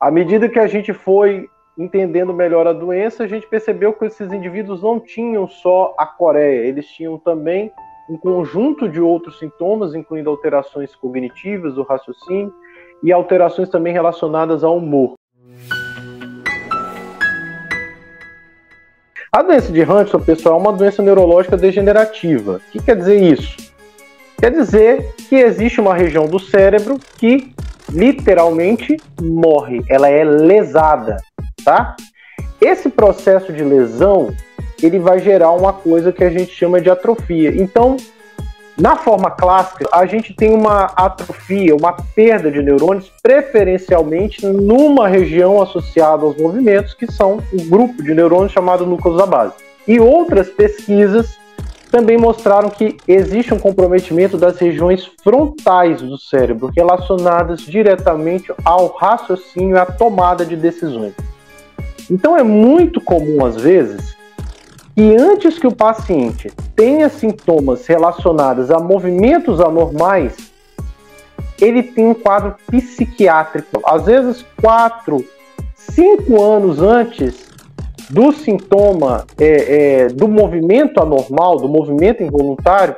À medida que a gente foi entendendo melhor a doença, a gente percebeu que esses indivíduos não tinham só a coreia, eles tinham também um conjunto de outros sintomas, incluindo alterações cognitivas do raciocínio e alterações também relacionadas ao humor. A doença de Huntington, pessoal, é uma doença neurológica degenerativa. O que quer dizer isso? Quer dizer que existe uma região do cérebro que literalmente morre, ela é lesada, tá? Esse processo de lesão, ele vai gerar uma coisa que a gente chama de atrofia. Então, na forma clássica, a gente tem uma atrofia, uma perda de neurônios, preferencialmente numa região associada aos movimentos, que são um grupo de neurônios chamado núcleo da base. E outras pesquisas também mostraram que existe um comprometimento das regiões frontais do cérebro, relacionadas diretamente ao raciocínio e à tomada de decisões. Então é muito comum, às vezes, e antes que o paciente tenha sintomas relacionados a movimentos anormais, ele tem um quadro psiquiátrico. Às vezes, quatro, cinco anos antes do sintoma é, é, do movimento anormal, do movimento involuntário,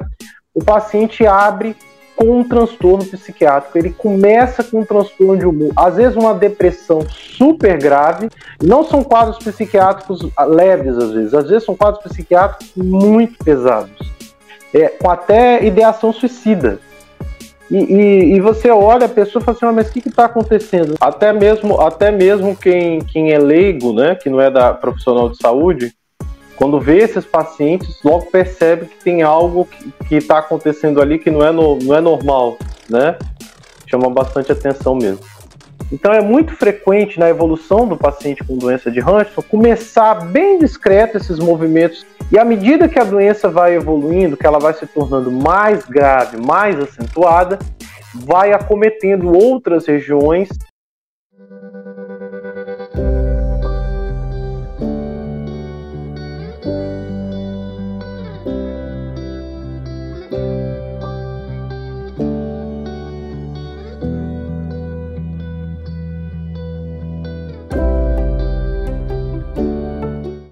o paciente abre com um transtorno psiquiátrico. Ele começa com um transtorno de humor, às vezes uma depressão super grave. Não são quadros psiquiátricos leves, às vezes, às vezes são quadros psiquiátricos muito pesados, é, com até ideação suicida. E, e, e, você olha a pessoa e fala assim, ah, mas o que está acontecendo? Até mesmo, até mesmo quem, quem é leigo, né, que não é da profissional de saúde, quando vê esses pacientes, logo percebe que tem algo que está acontecendo ali que não é, no, não é normal, né? Chama bastante atenção mesmo. Então é muito frequente na evolução do paciente com doença de Huntington começar bem discreto esses movimentos e à medida que a doença vai evoluindo, que ela vai se tornando mais grave, mais acentuada, vai acometendo outras regiões.